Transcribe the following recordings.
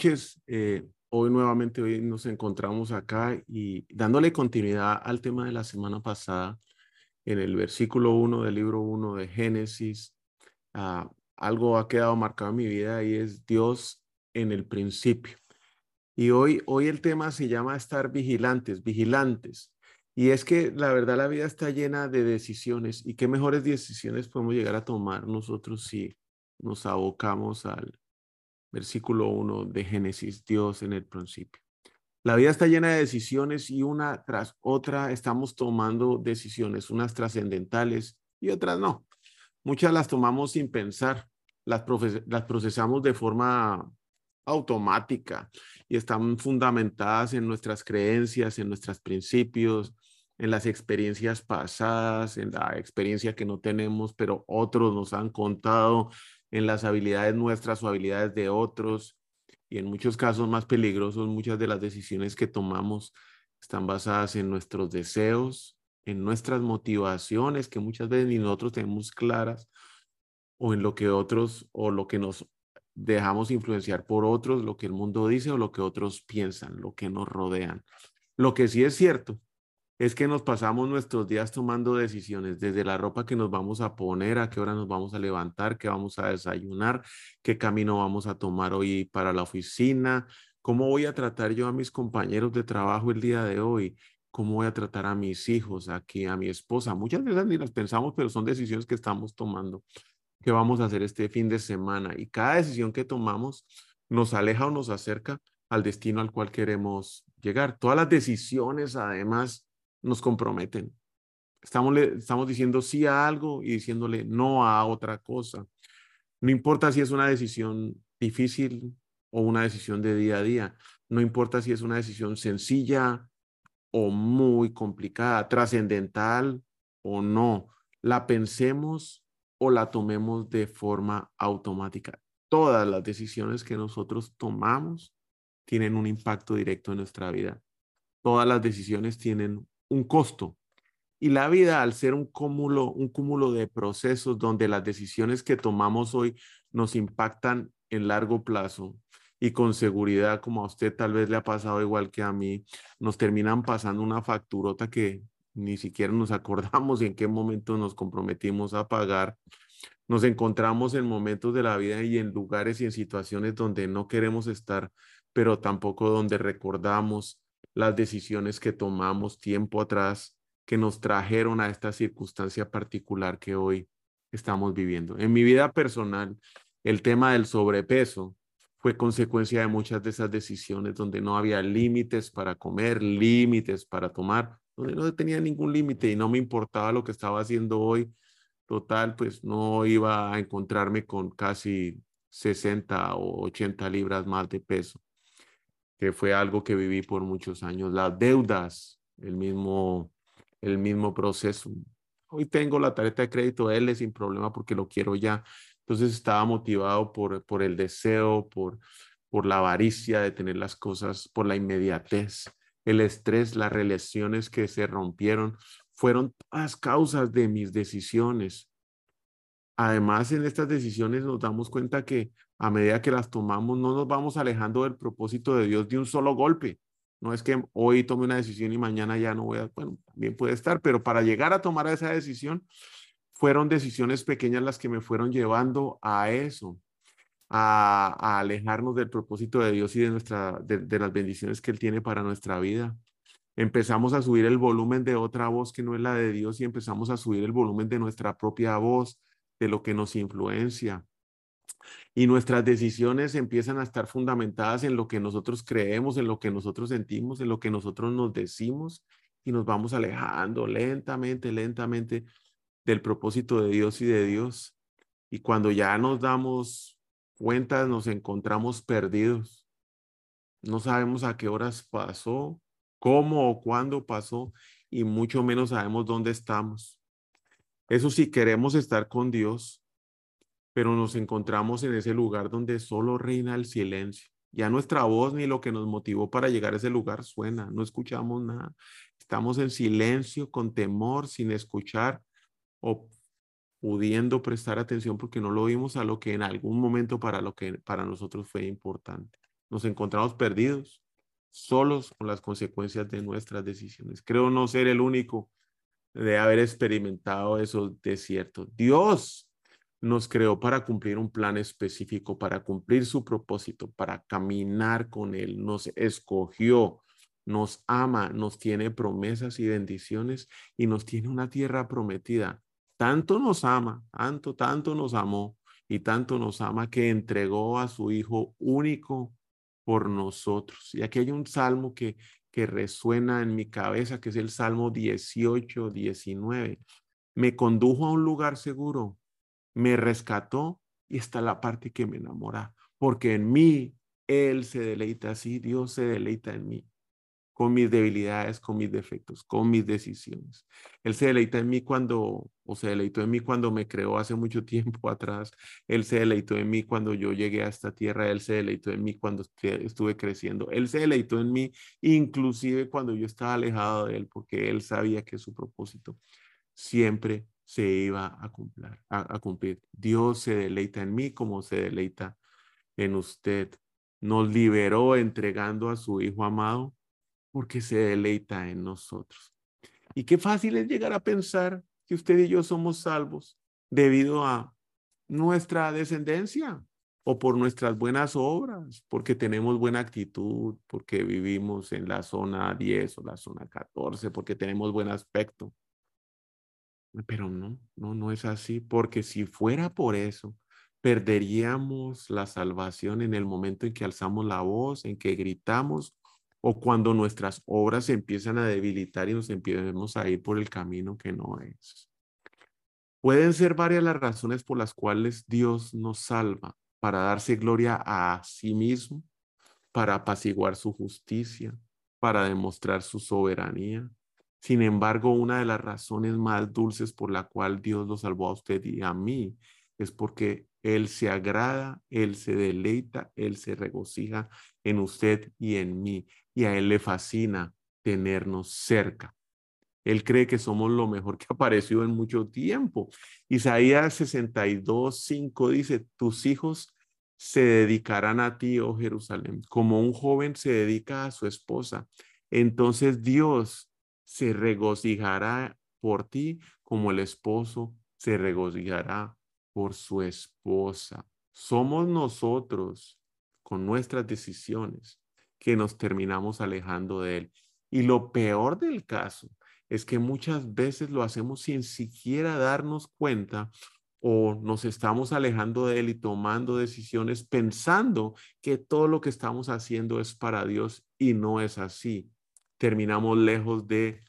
Eh, hoy nuevamente hoy nos encontramos acá y dándole continuidad al tema de la semana pasada en el versículo 1 del libro 1 de Génesis. Ah, algo ha quedado marcado en mi vida y es Dios en el principio. Y hoy, hoy el tema se llama estar vigilantes, vigilantes. Y es que la verdad la vida está llena de decisiones y qué mejores decisiones podemos llegar a tomar nosotros si nos abocamos al, versículo 1 de Génesis, Dios en el principio. La vida está llena de decisiones y una tras otra estamos tomando decisiones, unas trascendentales y otras no. Muchas las tomamos sin pensar, las, las procesamos de forma automática y están fundamentadas en nuestras creencias, en nuestros principios, en las experiencias pasadas, en la experiencia que no tenemos, pero otros nos han contado, en las habilidades nuestras o habilidades de otros. Y en muchos casos más peligrosos, muchas de las decisiones que tomamos están basadas en nuestros deseos, en nuestras motivaciones, que muchas veces ni nosotros tenemos claras, o en lo que otros, o lo que nos dejamos influenciar por otros, lo que el mundo dice o lo que otros piensan, lo que nos rodean. Lo que sí es cierto es que nos pasamos nuestros días tomando decisiones, desde la ropa que nos vamos a poner, a qué hora nos vamos a levantar, qué vamos a desayunar, qué camino vamos a tomar hoy para la oficina, cómo voy a tratar yo a mis compañeros de trabajo el día de hoy, cómo voy a tratar a mis hijos, aquí a mi esposa. Muchas veces ni las pensamos, pero son decisiones que estamos tomando, qué vamos a hacer este fin de semana. Y cada decisión que tomamos nos aleja o nos acerca al destino al cual queremos llegar. Todas las decisiones, además, nos comprometen. Estamos, estamos diciendo sí a algo y diciéndole no a otra cosa. No importa si es una decisión difícil o una decisión de día a día. No importa si es una decisión sencilla o muy complicada, trascendental o no. La pensemos o la tomemos de forma automática. Todas las decisiones que nosotros tomamos tienen un impacto directo en nuestra vida. Todas las decisiones tienen un costo. Y la vida, al ser un cúmulo, un cúmulo de procesos donde las decisiones que tomamos hoy nos impactan en largo plazo y con seguridad, como a usted tal vez le ha pasado igual que a mí, nos terminan pasando una facturota que ni siquiera nos acordamos en qué momento nos comprometimos a pagar. Nos encontramos en momentos de la vida y en lugares y en situaciones donde no queremos estar, pero tampoco donde recordamos las decisiones que tomamos tiempo atrás que nos trajeron a esta circunstancia particular que hoy estamos viviendo. En mi vida personal, el tema del sobrepeso fue consecuencia de muchas de esas decisiones donde no había límites para comer, límites para tomar, donde no tenía ningún límite y no me importaba lo que estaba haciendo hoy. Total, pues no iba a encontrarme con casi 60 o 80 libras más de peso que fue algo que viví por muchos años. Las deudas, el mismo, el mismo proceso. Hoy tengo la tarjeta de crédito L sin problema porque lo quiero ya. Entonces estaba motivado por, por el deseo, por, por la avaricia de tener las cosas, por la inmediatez, el estrés, las relaciones que se rompieron, fueron todas causas de mis decisiones. Además, en estas decisiones nos damos cuenta que a medida que las tomamos, no nos vamos alejando del propósito de Dios de un solo golpe. No es que hoy tome una decisión y mañana ya no voy a, bueno, también puede estar, pero para llegar a tomar esa decisión, fueron decisiones pequeñas las que me fueron llevando a eso, a, alejarnos del propósito de Dios y de, nuestra, de las bendiciones que Él tiene para nuestra vida. Empezamos a subir el volumen de otra voz que no es la de Dios y empezamos a subir el volumen de nuestra propia voz, de lo que nos influencia. Y nuestras decisiones empiezan a estar fundamentadas en lo que nosotros creemos, en lo que nosotros sentimos, en lo que nosotros nos decimos y nos vamos alejando lentamente, lentamente del propósito de Dios y de Dios. Y cuando ya nos damos cuentas nos encontramos perdidos. No sabemos a qué horas pasó, cómo o cuándo pasó, y mucho menos sabemos dónde estamos. Eso sí, queremos estar con Dios, pero nos encontramos en ese lugar donde solo reina el silencio. Ya nuestra voz ni lo que nos motivó para llegar a ese lugar suena, no escuchamos nada. Estamos en silencio, con temor, sin escuchar o pudiendo prestar atención porque no lo vimos a lo que en algún momento para lo que para nosotros fue importante. Nos encontramos perdidos, solos con las consecuencias de nuestras decisiones. Creo no ser el único de haber experimentado esos desiertos. Dios nos creó para cumplir un plan específico, para cumplir su propósito, para caminar con Él. Nos escogió, nos ama, nos tiene promesas y bendiciones y nos tiene una tierra prometida. Tanto nos ama, tanto, tanto nos amó y tanto nos ama que entregó a su Hijo único por nosotros. Y aquí hay un salmo que, que resuena en mi cabeza, que es el Salmo 18, 19. Me condujo a un lugar seguro, me rescató y está la parte que me enamora, porque en mí Él se deleita, así Dios se deleita en mí con mis debilidades, con mis defectos, con mis decisiones. Él se deleita en mí cuando, o se deleitó en mí cuando me creó hace mucho tiempo atrás. Él se deleitó en mí cuando yo llegué a esta tierra. Él se deleitó en mí cuando estuve creciendo. Él se deleitó en mí inclusive cuando yo estaba alejado de Él, porque Él sabía que su propósito siempre se iba a cumplir. A, cumplir. Dios se deleita en mí como se deleita en usted. Nos liberó entregando a su Hijo amado porque se deleita en nosotros. Y qué fácil es llegar a pensar que usted y yo somos salvos debido a nuestra descendencia o por nuestras buenas obras, porque tenemos buena actitud, porque vivimos en la zona 10 o la zona 14, porque tenemos buen aspecto. Pero no, no, no es así, porque si fuera por eso, perderíamos la salvación en el momento en que alzamos la voz, en que gritamos o cuando nuestras obras se empiezan a debilitar y nos empezamos a ir por el camino que no es. Pueden ser varias las razones por las cuales Dios nos salva, para darse gloria a sí mismo, para apaciguar su justicia, para demostrar su soberanía. Sin embargo, una de las razones más dulces por la cual Dios lo salvó a usted y a mí es porque Él se agrada, Él se deleita, Él se regocija en usted y en mí y a Él le fascina tenernos cerca. Él cree que somos lo mejor que ha aparecido en mucho tiempo. Isaías 62, 5 dice, tus hijos se dedicarán a ti, oh Jerusalén, como un joven se dedica a su esposa. Entonces Dios se regocijará por ti como el esposo se regocijará por su esposa. Somos nosotros con nuestras decisiones que nos terminamos alejando de Él. Y lo peor del caso es que muchas veces lo hacemos sin siquiera darnos cuenta o nos estamos alejando de Él y tomando decisiones pensando que todo lo que estamos haciendo es para Dios y no es así. Terminamos lejos de,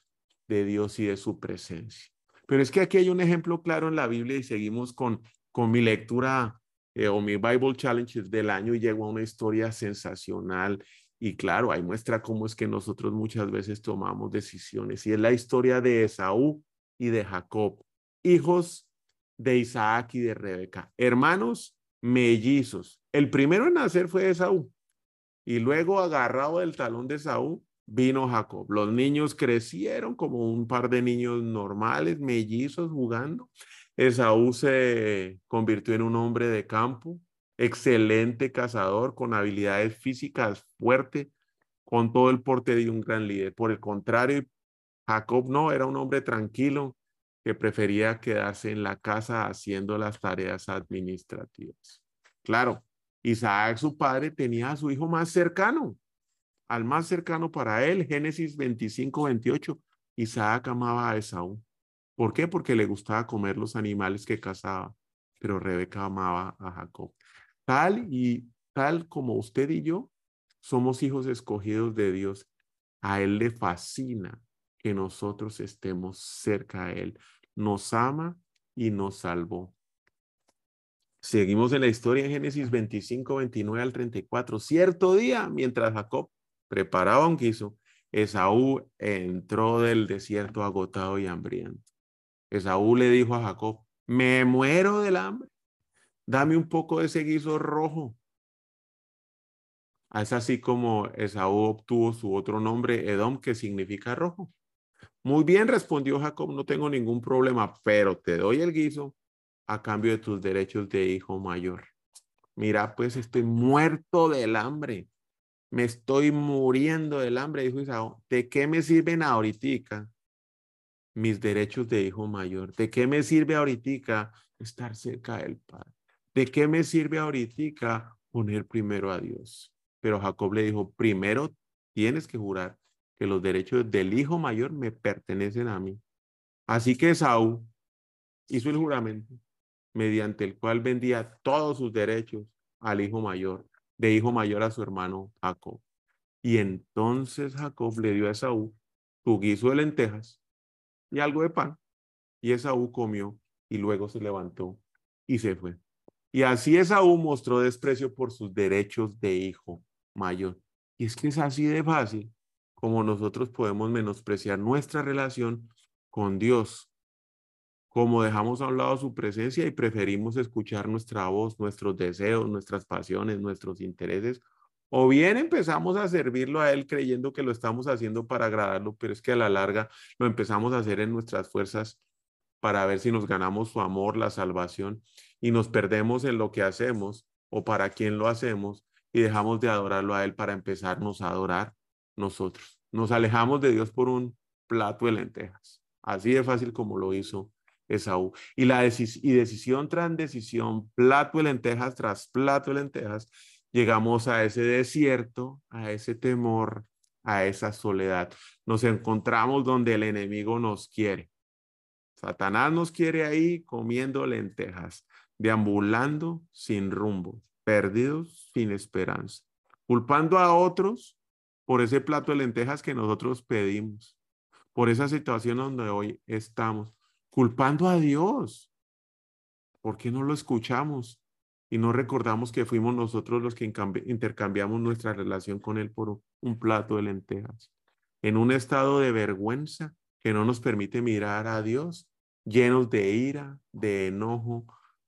de Dios y de su presencia. Pero es que aquí hay un ejemplo claro en la Biblia y seguimos con, con mi lectura eh, o mi Bible Challenge del año y llego a una historia sensacional y claro, ahí muestra cómo es que nosotros muchas veces tomamos decisiones. Y es la historia de Esaú y de Jacob, hijos de Isaac y de Rebeca, hermanos mellizos. El primero en nacer fue Esaú. Y luego, agarrado del talón de Esaú, vino Jacob. Los niños crecieron como un par de niños normales, mellizos, jugando. Esaú se convirtió en un hombre de campo, excelente cazador, con habilidades físicas fuerte, con todo el porte de un gran líder. Por el contrario, Jacob no, era un hombre tranquilo que prefería quedarse en la casa haciendo las tareas administrativas. Claro, Isaac, su padre, tenía a su hijo más cercano, al más cercano para él, Génesis 25, 28. Isaac amaba a Esaú. ¿Por qué? Porque le gustaba comer los animales que cazaba, pero Rebeca amaba a Jacob. Tal y tal como usted y yo somos hijos escogidos de Dios, a Él le fascina que nosotros estemos cerca a Él. Nos ama y nos salvó. Seguimos en la historia en Génesis 25, 29 al 34. Cierto día, mientras Jacob preparaba un guiso, Esaú entró del desierto agotado y hambriento. Esaú le dijo a Jacob, me muero del hambre, dame un poco de ese guiso rojo. Es así como Esaú obtuvo su otro nombre, Edom, que significa rojo. Muy bien, respondió Jacob, no tengo ningún problema, pero te doy el guiso a cambio de tus derechos de hijo mayor. Mira, pues estoy muerto del hambre. Me estoy muriendo del hambre, dijo Isaú. ¿De qué me sirven ahorita mis derechos de hijo mayor? ¿De qué me sirve ahorita estar cerca del Padre? ¿De qué me sirve ahorita poner primero a Dios? Pero Jacob le dijo, primero tienes que jurar que los derechos del hijo mayor me pertenecen a mí. Así que Saúl hizo el juramento mediante el cual vendía todos sus derechos al hijo mayor, de hijo mayor a su hermano Jacob. Y entonces Jacob le dio a Esaú su guiso de lentejas y algo de pan. Y Esaú comió y luego se levantó y se fue. Y así Esaú mostró desprecio por sus derechos de hijo mayor. Y es que es así de fácil como nosotros podemos menospreciar nuestra relación con Dios como dejamos a un lado su presencia y preferimos escuchar nuestra voz, nuestros deseos, nuestras pasiones, nuestros intereses, o bien empezamos a servirlo a Él creyendo que lo estamos haciendo para agradarlo, pero es que a la larga lo empezamos a hacer en nuestras fuerzas para ver si nos ganamos su amor, la salvación, y nos perdemos en lo que hacemos o para quién lo hacemos y dejamos de adorarlo a Él para empezarnos a adorar nosotros. Nos alejamos de Dios por un plato de lentejas, así de fácil como lo hizo Esaú. Y, la y decisión tras decisión, plato de lentejas tras plato de lentejas, llegamos a ese desierto, a ese temor, a esa soledad. Nos encontramos donde el enemigo nos quiere. Satanás nos quiere ahí comiendo lentejas, deambulando sin rumbo, perdidos sin esperanza, culpando a otros por ese plato de lentejas que nosotros pedimos, por esa situación donde hoy estamos culpando a Dios. ¿Por qué no lo escuchamos y no recordamos que fuimos nosotros los que intercambiamos nuestra relación con Él por un plato de lentejas? En un estado de vergüenza que no nos permite mirar a Dios, llenos de ira, de enojo,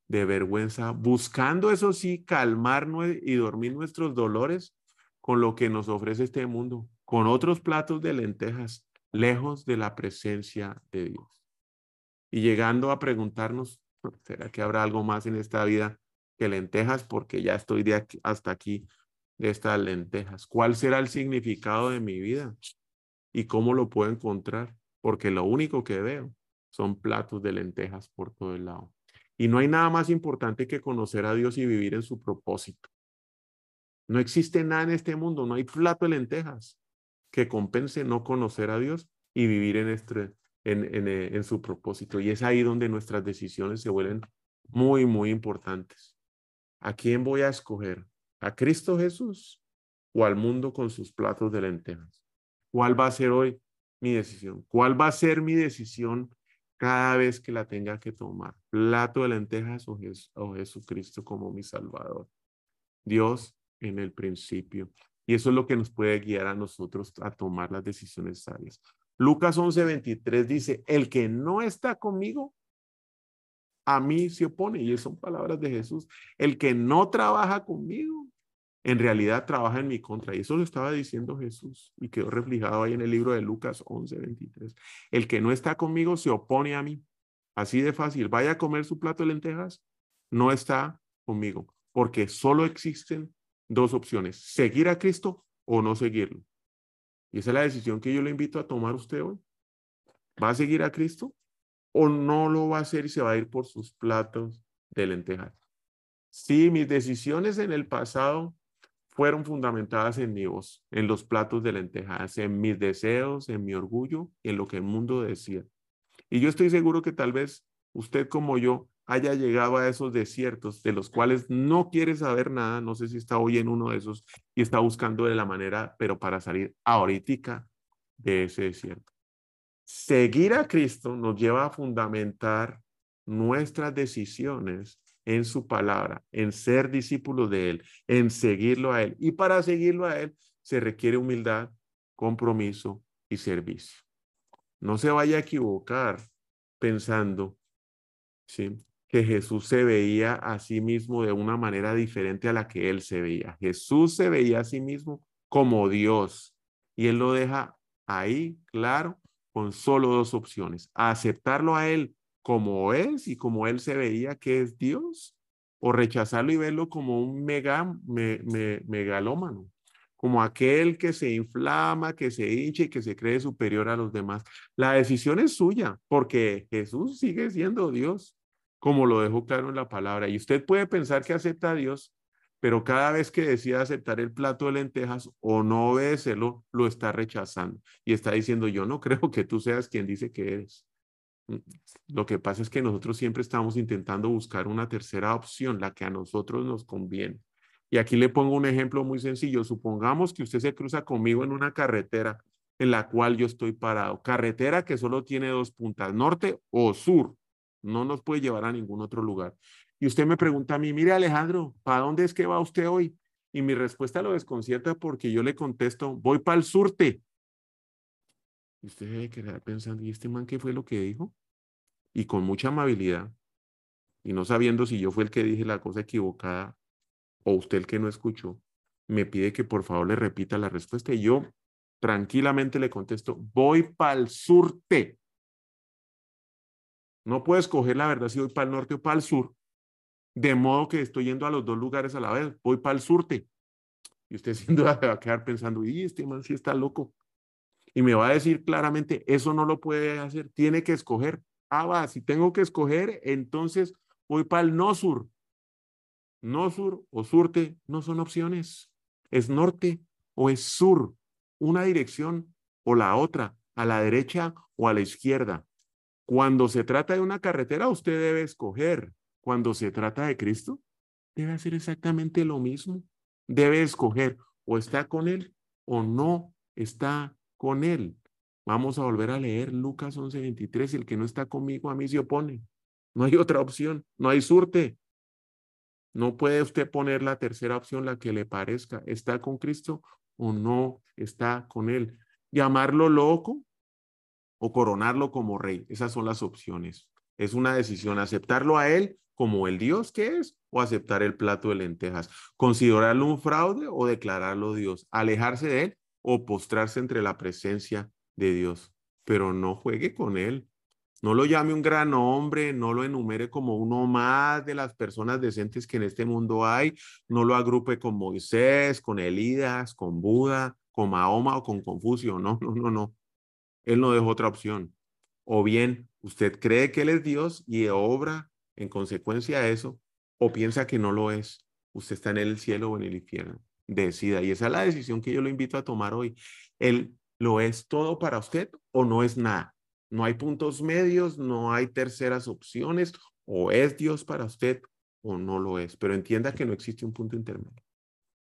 de vergüenza, buscando eso sí, calmar y dormir nuestros dolores con lo que nos ofrece este mundo, con otros platos de lentejas, lejos de la presencia de Dios y llegando a preguntarnos, ¿será que habrá algo más en esta vida que lentejas? Porque ya estoy de aquí, hasta aquí de estas lentejas. ¿Cuál será el significado de mi vida? ¿Y cómo lo puedo encontrar? Porque lo único que veo son platos de lentejas por todo el lado. Y no hay nada más importante que conocer a Dios y vivir en su propósito. No existe nada en este mundo, no hay plato de lentejas que compense no conocer a Dios y vivir en este, eh, en, su propósito. Y es ahí donde nuestras decisiones se vuelven muy, muy importantes. ¿A quién voy a escoger? ¿A Cristo Jesús o al mundo con sus platos de lentejas? ¿Cuál va a ser hoy mi decisión? ¿Cuál va a ser mi decisión cada vez que la tenga que tomar? ¿Plato de lentejas o, o Jesucristo como mi Salvador? Dios en el principio. Y eso es lo que nos puede guiar a nosotros a tomar las decisiones sabias. Lucas 11:23 dice, el que no está conmigo, a mí se opone. Y son palabras de Jesús. El que no trabaja conmigo, en realidad trabaja en mi contra. Y eso lo estaba diciendo Jesús y quedó reflejado ahí en el libro de Lucas 11:23. El que no está conmigo se opone a mí. Así de fácil. Vaya a comer su plato de lentejas, no está conmigo. Porque solo existen dos opciones, seguir a Cristo o no seguirlo. Y esa es la decisión que yo le invito a tomar usted hoy. ¿Va a seguir a Cristo o no lo va a hacer y se va a ir por sus platos de lentejas? Sí, mis decisiones en el pasado fueron fundamentadas en mi voz, en los platos de lentejas, en mis deseos, en mi orgullo y en lo que el mundo decía. Y yo estoy seguro que tal vez usted como yo haya llegado a esos desiertos de los cuales no quiere saber nada, no sé si está hoy en uno de esos y está buscando de la manera, pero para salir ahorita de ese desierto. Seguir a Cristo nos lleva a fundamentar nuestras decisiones en su palabra, en ser discípulos de Él, en seguirlo a Él. Y para seguirlo a Él se requiere humildad, compromiso y servicio. No se vaya a equivocar pensando ¿sí? Que Jesús se veía a sí mismo de una manera diferente a la que Él se veía. Jesús se veía a sí mismo como Dios y Él lo deja ahí claro con solo dos opciones, aceptarlo a Él como es y como Él se veía que es Dios, o rechazarlo y verlo como un mega, megalómano, como aquel que se inflama, que se hincha y que se cree superior a los demás. La decisión es suya, porque Jesús sigue siendo Dios, como lo dejó claro en la palabra. Y usted puede pensar que acepta a Dios, pero cada vez que decida aceptar el plato de lentejas o no obedecerlo, lo está rechazando y está diciendo, yo no creo que tú seas quien dice que eres. Mm, lo que pasa es que nosotros siempre estamos intentando buscar una tercera opción, la que a nosotros nos conviene. Y aquí le pongo un ejemplo muy sencillo. Supongamos que usted se cruza conmigo en una carretera en la cual yo estoy parado. Carretera que solo tiene dos puntas, norte o sur. No nos puede llevar a ningún otro lugar y usted me pregunta a mí, mire Alejandro, ¿para dónde es que va usted hoy? Y mi respuesta lo desconcierta porque yo le contesto, voy para el surte. Y usted debe quedar pensando, ¿y este man qué fue lo que dijo? Y con mucha amabilidad, y no sabiendo si yo fui el que dije la cosa equivocada o usted el que no escuchó, me pide que por favor le repita la respuesta y yo tranquilamente le contesto, voy para el surte. No puedo escoger la verdad si voy para el norte o para el sur, de modo que estoy yendo a los dos lugares a la vez. Voy para el surte. Y usted sin duda va a quedar pensando, y este man sí está loco. Y me va a decir claramente, eso no lo puede hacer, tiene que escoger. Ah, va, si tengo que escoger, entonces voy para el no sur. No sur o surte no son opciones. Es norte o es sur. Una dirección o la otra, a la derecha o a la izquierda. Cuando se trata de una carretera, usted debe escoger cuando se trata de Cristo, debe hacer exactamente lo mismo. Debe escoger o está con Él o no está con Él. Vamos a volver a leer Lucas 11:23. El que no está conmigo a mí se opone. No hay otra opción, no hay surte. No puede usted poner la tercera opción, la que le parezca. ¿Está con Cristo o no está con Él? Llamarlo loco o coronarlo como rey. Esas son las opciones. Es una decisión aceptarlo a Él como el Dios que es o aceptar el plato de lentejas, considerarlo un fraude o declararlo Dios, alejarse de él o postrarse entre la presencia de Dios, pero no juegue con él. No lo llame un gran hombre, no lo enumere como uno más de las personas decentes que en este mundo hay, no lo agrupe con Moisés, con Elías, con Buda, con Mahoma o con Confucio. No, no, no, no. Él no dejó otra opción. O bien usted cree que él es Dios y obra en consecuencia de eso, o piensa que no lo es, usted está en el cielo o en el infierno. Decida. Y esa es la decisión que yo lo invito a tomar hoy. ¿Él lo es todo para usted o no es nada? No hay puntos medios, no hay terceras opciones, o es Dios para usted o no lo es. Pero entienda que no existe un punto intermedio.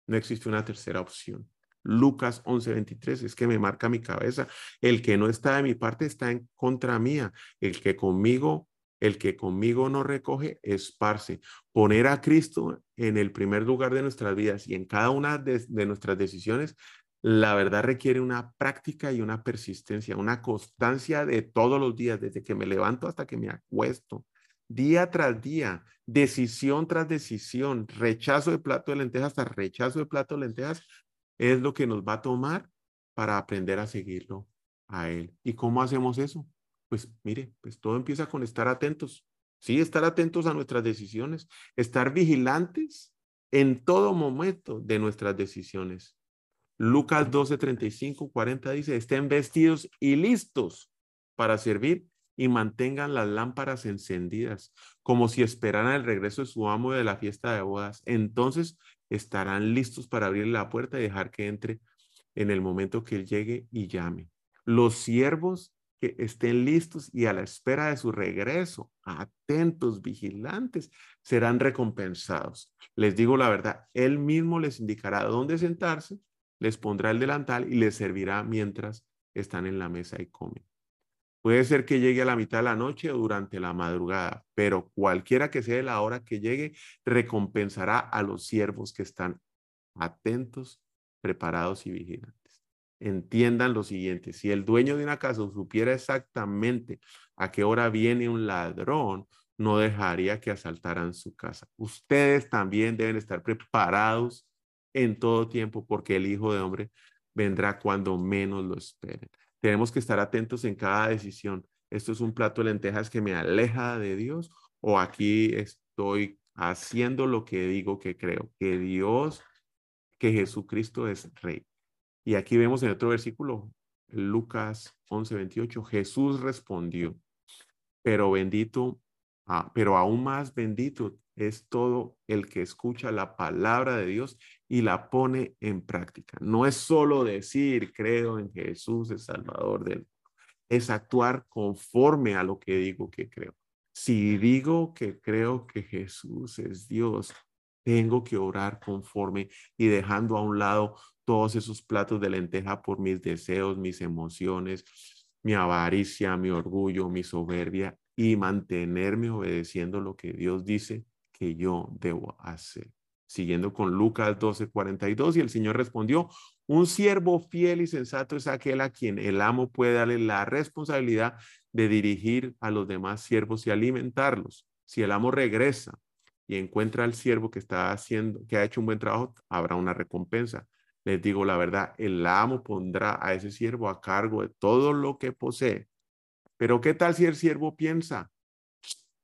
No existe una tercera opción. Lucas 11:23 es que me marca mi cabeza. El que no está de mi parte está en contra mía. El que conmigo el que conmigo no recoge, esparce. Poner a Cristo en el primer lugar de nuestras vidas y en cada una de, nuestras decisiones, la verdad requiere una práctica y una persistencia, una constancia de todos los días, desde que me levanto hasta que me acuesto, día tras día, decisión tras decisión, rechazo de plato de lentejas hasta rechazo de plato de lentejas, es lo que nos va a tomar para aprender a seguirlo a Él. ¿Y cómo hacemos eso? pues mire, pues todo empieza con estar atentos. Sí, estar atentos a nuestras decisiones, estar vigilantes en todo momento de nuestras decisiones. Lucas 12, 35, 40 dice, estén vestidos y listos para servir y mantengan las lámparas encendidas, como si esperaran el regreso de su amo de la fiesta de bodas. Entonces estarán listos para abrir la puerta y dejar que entre en el momento que él llegue y llame. Los siervos que estén listos y a la espera de su regreso, atentos, vigilantes, serán recompensados. Les digo la verdad, Él mismo les indicará dónde sentarse, les pondrá el delantal y les servirá mientras están en la mesa y comen. Puede ser que llegue a la mitad de la noche o durante la madrugada, pero cualquiera que sea la hora que llegue, recompensará a los siervos que están atentos, preparados y vigilantes. Entiendan lo siguiente, si el dueño de una casa supiera exactamente a qué hora viene un ladrón, no dejaría que asaltaran su casa. Ustedes también deben estar preparados en todo tiempo porque el Hijo de Hombre vendrá cuando menos lo esperen. Tenemos que estar atentos en cada decisión. Esto es un plato de lentejas que me aleja de Dios o aquí estoy haciendo lo que digo que creo, que Dios, que Jesucristo es rey. Y aquí vemos en otro versículo, Lucas 11, 28, Jesús respondió, pero bendito, ah, pero aún más bendito es todo el que escucha la palabra de Dios y la pone en práctica. No es solo decir, creo en Jesús, el Salvador del es actuar conforme a lo que digo que creo. Si digo que creo que Jesús es Dios, tengo que orar conforme y dejando a un lado todos esos platos de lenteja por mis deseos, mis emociones, mi avaricia, mi orgullo, mi soberbia y mantenerme obedeciendo lo que Dios dice que yo debo hacer. Siguiendo con Lucas 12:42, y el Señor respondió, un siervo fiel y sensato es aquel a quien el amo puede darle la responsabilidad de dirigir a los demás siervos y alimentarlos. Si el amo regresa y encuentra al siervo que está haciendo, que ha hecho un buen trabajo, habrá una recompensa. Les digo la verdad, el amo pondrá a ese siervo a cargo de todo lo que posee. Pero ¿qué tal si el siervo piensa?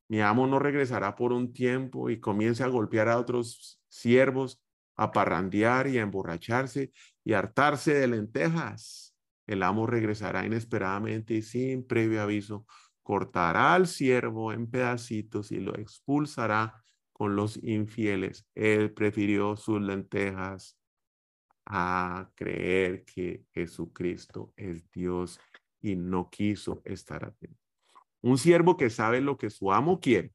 Mi amo no regresará por un tiempo y comience a golpear a otros siervos, a parrandear y a emborracharse y hartarse de lentejas. El amo regresará inesperadamente y sin previo aviso cortará al siervo en pedacitos y lo expulsará con los infieles. Él prefirió sus lentejas a creer que Jesucristo es Dios y no quiso estar atento. Un siervo que sabe lo que su amo quiere,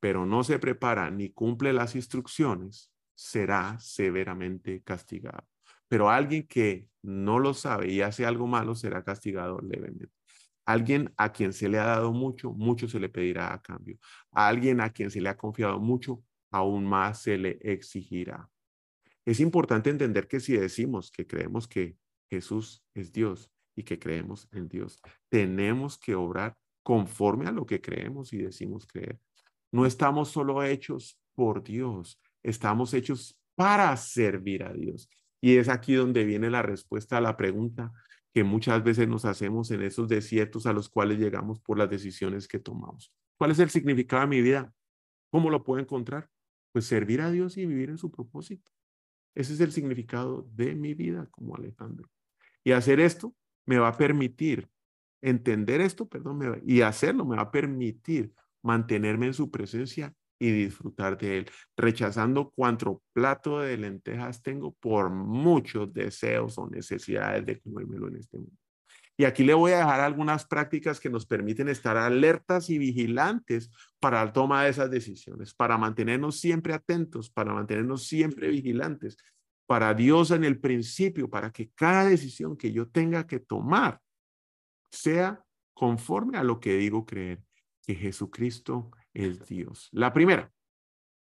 pero no se prepara ni cumple las instrucciones, será severamente castigado. Pero alguien que no lo sabe y hace algo malo será castigado levemente. Alguien a quien se le ha dado mucho, mucho se le pedirá a cambio. Alguien a quien se le ha confiado mucho, aún más se le exigirá. Es importante entender que si decimos que creemos que Jesús es Dios y que creemos en Dios. Tenemos que obrar conforme a lo que creemos y decimos creer. No estamos solo hechos por Dios, estamos hechos para servir a Dios. Y es aquí donde viene la respuesta a la pregunta que muchas veces nos hacemos en esos desiertos a los cuales llegamos por las decisiones que tomamos. ¿Cuál es el significado de mi vida? ¿Cómo lo puedo encontrar? Pues servir a Dios y vivir en su propósito. Ese es el significado de mi vida como Alejandro. Y hacer esto me va a permitir entender esto, perdón, y hacerlo, me va a permitir mantenerme en su presencia y disfrutar de él, rechazando cuanto plato de lentejas tengo por muchos deseos o necesidades de comérmelo en este mundo. Y aquí le voy a dejar algunas prácticas que nos permiten estar alertas y vigilantes para la toma de esas decisiones, para mantenernos siempre atentos, para mantenernos siempre vigilantes, para Dios en el principio, para que cada decisión que yo tenga que tomar sea conforme a lo que digo creer, que Jesucristo es Dios. La primera,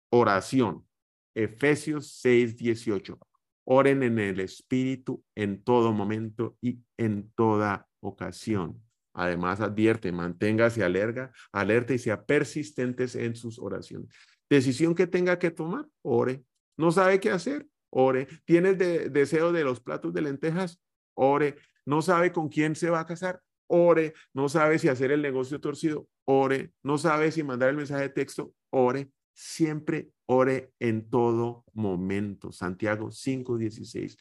oración. Efesios 6, 18. Oren en el Espíritu en todo momento y en toda ocasión. Además, advierte, manténgase alerta, alerta y sea persistentes en sus oraciones. Decisión que tenga que tomar, ore. No sabe qué hacer, ore. ¿Tienes deseo de los platos de lentejas? Ore. ¿No sabe con quién se va a casar? Ore. ¿No sabe si hacer el negocio torcido? Ore. ¿No sabe si mandar el mensaje de texto? Ore. Siempre ore en todo momento. Santiago 5:16.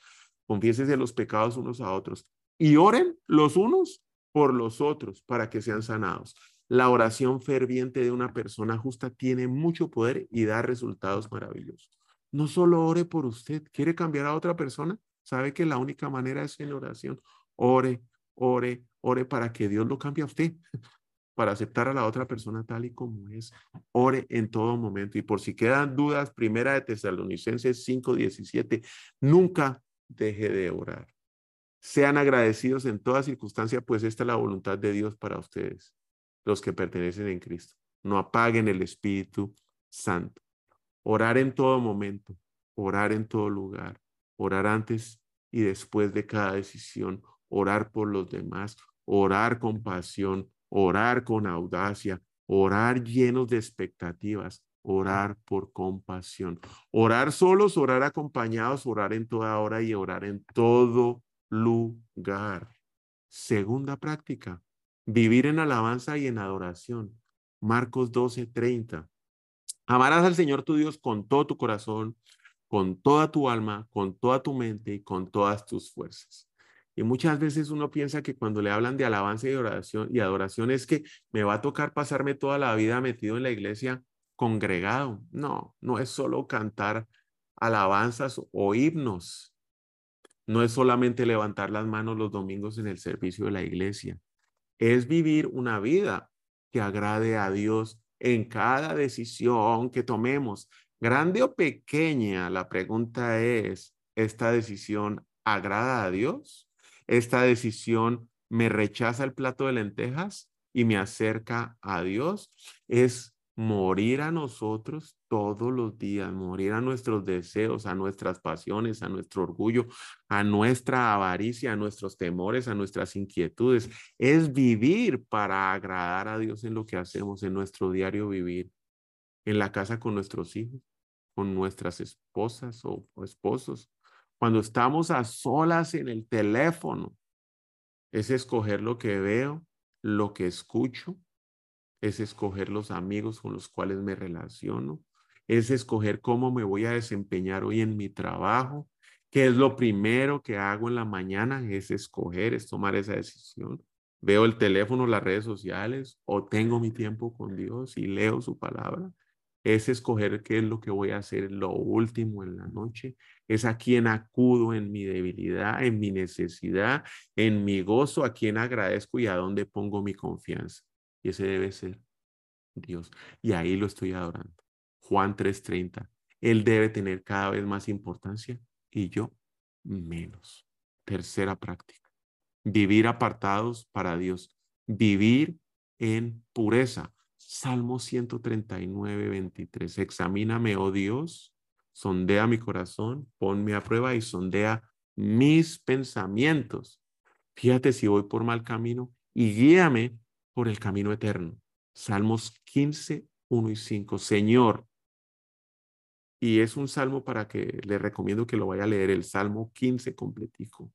Confiésese los pecados unos a otros y oren los unos por los otros para que sean sanados. La oración ferviente de una persona justa tiene mucho poder y da resultados maravillosos. No solo ore por usted, quiere cambiar a otra persona, sabe que la única manera es en oración. Ore, ore, ore para que Dios lo cambie a usted, para aceptar a la otra persona tal y como es. Ore en todo momento. Y por si quedan dudas, primera de Tesalonicenses 5:17, nunca deje de orar. Sean agradecidos en toda circunstancia, pues esta es la voluntad de Dios para ustedes, los que pertenecen en Cristo. No apaguen el Espíritu Santo. Orar en todo momento, orar en todo lugar, orar antes y después de cada decisión, orar por los demás, orar con pasión, orar con audacia, orar llenos de expectativas, orar por compasión. Orar solos, orar acompañados, orar en toda hora y orar en todo lugar. Segunda práctica, vivir en alabanza y en adoración. Marcos 12, 30. Amarás al Señor tu Dios con todo tu corazón, con toda tu alma, con toda tu mente y con todas tus fuerzas. Y muchas veces uno piensa que cuando le hablan de alabanza y adoración, y adoración es que me va a tocar pasarme toda la vida metido en la iglesia congregado. No, no es solo cantar alabanzas o himnos. No es solamente levantar las manos los domingos en el servicio de la iglesia. Es vivir una vida que agrade a Dios en cada decisión que tomemos. Grande o pequeña, la pregunta es, ¿esta decisión agrada a Dios? ¿Esta decisión me rechaza el plato de lentejas y me acerca a Dios? Es morir a nosotros todos los días, morir a nuestros deseos, a nuestras pasiones, a nuestro orgullo, a nuestra avaricia, a nuestros temores, a nuestras inquietudes. Es vivir para agradar a Dios en lo que hacemos, en nuestro diario vivir, en la casa con nuestros hijos, con nuestras esposas o, esposos. Cuando estamos a solas en el teléfono, es escoger lo que veo, lo que escucho, es escoger los amigos con los cuales me relaciono, es escoger cómo me voy a desempeñar hoy en mi trabajo, qué es lo primero que hago en la mañana, es escoger, es tomar esa decisión. Veo el teléfono, las redes sociales o tengo mi tiempo con Dios y leo su palabra. Es escoger qué es lo que voy a hacer lo último en la noche. Es a quien acudo en mi debilidad, en mi necesidad, en mi gozo, a quien agradezco y a dónde pongo mi confianza. Y ese debe ser Dios. Y ahí lo estoy adorando. Juan 3:30. Él debe tener cada vez más importancia y yo menos. Tercera práctica. Vivir apartados para Dios. Vivir en pureza. Salmo 139, 23. Examíname, oh Dios, sondea mi corazón, ponme a prueba y sondea mis pensamientos. Fíjate si voy por mal camino y guíame por el camino eterno. Salmos 15, 1 y 5. Señor, y es un salmo para que le recomiendo que lo vaya a leer, el Salmo 15 completico.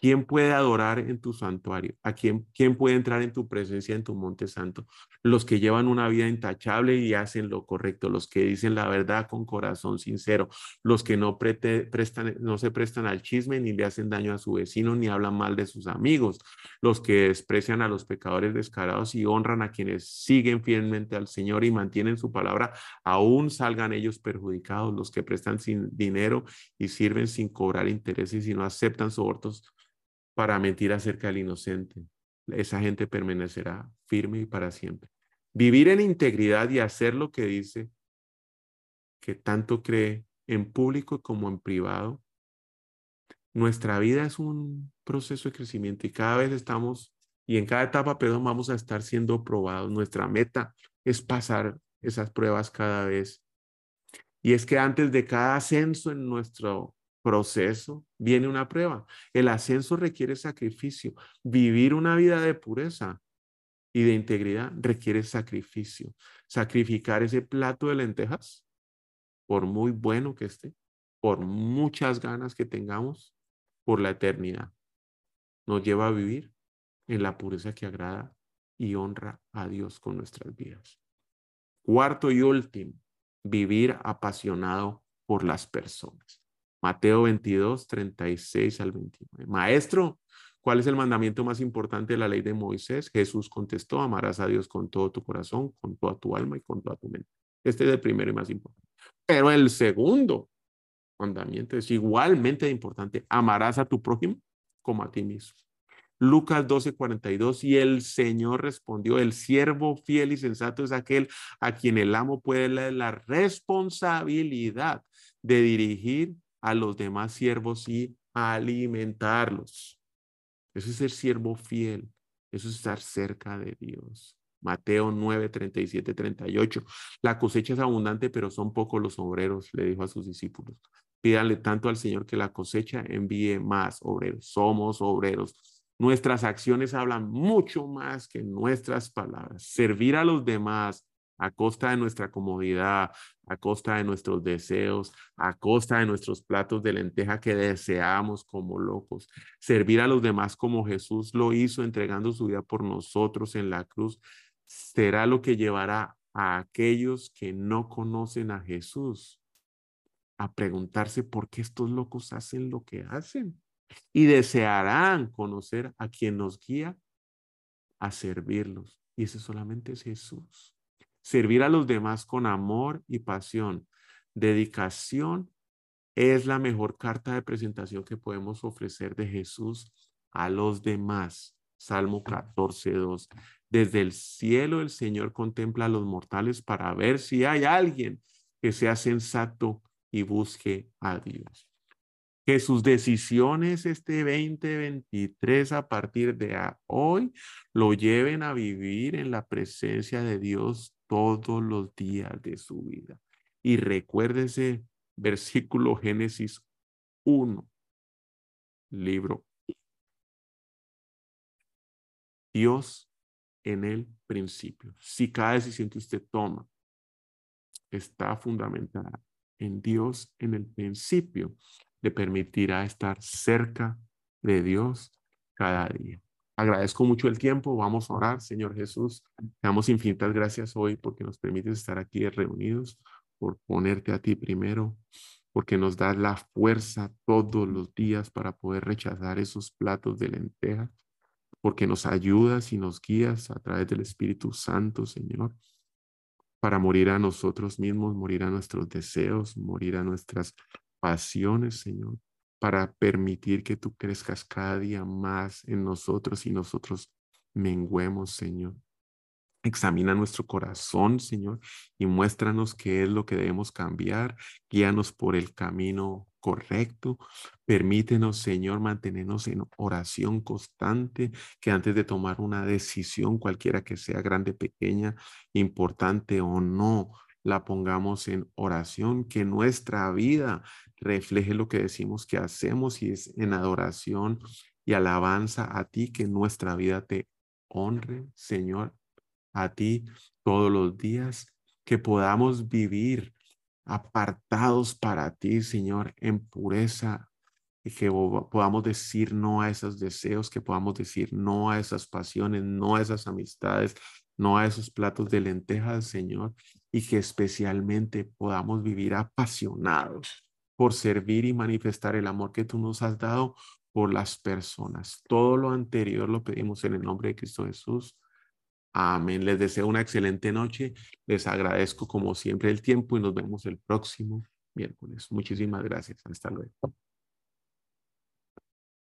¿Quién puede adorar en tu santuario? ¿A quién, quién puede entrar en tu presencia en tu monte santo? Los que llevan una vida intachable y hacen lo correcto, los que dicen la verdad con corazón sincero, los que no, prestan, no se prestan al chisme ni le hacen daño a su vecino ni hablan mal de sus amigos, los que desprecian a los pecadores descarados y honran a quienes siguen fielmente al Señor y mantienen su palabra, aún salgan ellos perjudicados, los que prestan sin dinero y sirven sin cobrar intereses y no aceptan sobornos para mentir acerca del inocente. Esa gente permanecerá firme y para siempre. Vivir en integridad y hacer lo que dice, que tanto cree en público como en privado. Nuestra vida es un proceso de crecimiento y cada vez estamos, y en cada etapa, perdón, vamos a estar siendo probados. Nuestra meta es pasar esas pruebas cada vez. Y es que antes de cada ascenso en nuestro proceso viene una prueba. El ascenso requiere sacrificio. Vivir una vida de pureza y de integridad requiere sacrificio. Sacrificar ese plato de lentejas, por muy bueno que esté, por muchas ganas que tengamos, por la eternidad. Nos lleva a vivir en la pureza que agrada y honra a Dios con nuestras vidas. Cuarto y último, vivir apasionado por las personas. Mateo 22, 36 al 29. Maestro, ¿cuál es el mandamiento más importante de la ley de Moisés? Jesús contestó, amarás a Dios con todo tu corazón, con toda tu alma y con toda tu mente. Este es el primero y más importante. Pero el segundo mandamiento es igualmente importante. Amarás a tu prójimo como a ti mismo. Lucas 12, 42. Y el Señor respondió, el siervo fiel y sensato es aquel a quien el amo puede dar la responsabilidad de dirigir a los demás siervos y alimentarlos. Eso es ser siervo fiel. Eso es estar cerca de Dios. Mateo 9, 37, 38. La cosecha es abundante, pero son pocos los obreros, le dijo a sus discípulos. Pídanle tanto al Señor que la cosecha envíe más obreros. Somos obreros. Nuestras acciones hablan mucho más que nuestras palabras. Servir a los demás a costa de nuestra comodidad, a costa de nuestros deseos, a costa de nuestros platos de lenteja que deseamos como locos. Servir a los demás como Jesús lo hizo entregando su vida por nosotros en la cruz, será lo que llevará a aquellos que no conocen a Jesús a preguntarse por qué estos locos hacen lo que hacen y desearán conocer a quien nos guía a servirlos. Y ese solamente es Jesús. Servir a los demás con amor y pasión, dedicación, es la mejor carta de presentación que podemos ofrecer de Jesús a los demás. Salmo 14, 2. Desde el cielo el Señor contempla a los mortales para ver si hay alguien que sea sensato y busque a Dios. Que sus decisiones este 2023 a partir de hoy lo lleven a vivir en la presencia de Dios todos los días de su vida. Y recuérdese versículo Génesis 1, libro. Dios en el principio. Si cada decisión que usted toma está fundamentada en Dios en el principio, le permitirá estar cerca de Dios cada día. Agradezco mucho el tiempo. Vamos a orar, Señor Jesús. Te damos infinitas gracias hoy porque nos permites estar aquí reunidos, por ponerte a ti primero, porque nos das la fuerza todos los días para poder rechazar esos platos de lenteja, porque nos ayudas y nos guías a través del Espíritu Santo, Señor, para morir a nosotros mismos, morir a nuestros deseos, morir a nuestras pasiones, Señor, para permitir que tú crezcas cada día más en nosotros y nosotros menguemos, Señor. Examina nuestro corazón, Señor, y muéstranos qué es lo que debemos cambiar. Guíanos por el camino correcto. Permítenos, Señor, mantenernos en oración constante, que antes de tomar una decisión, cualquiera que sea grande, pequeña, importante o no, la pongamos en oración, que nuestra vida refleje lo que decimos que hacemos y es en adoración y alabanza a ti, que nuestra vida te honre, Señor, a ti todos los días, que podamos vivir apartados para ti, Señor, en pureza, y que podamos decir no a esos deseos, que podamos decir no a esas pasiones, no a esas amistades, no a esos platos de lentejas, Señor, y que especialmente podamos vivir apasionados por servir y manifestar el amor que tú nos has dado por las personas. Todo lo anterior lo pedimos en el nombre de Cristo Jesús. Amén. Les deseo una excelente noche. Les agradezco como siempre el tiempo y nos vemos el próximo miércoles. Muchísimas gracias. Hasta luego.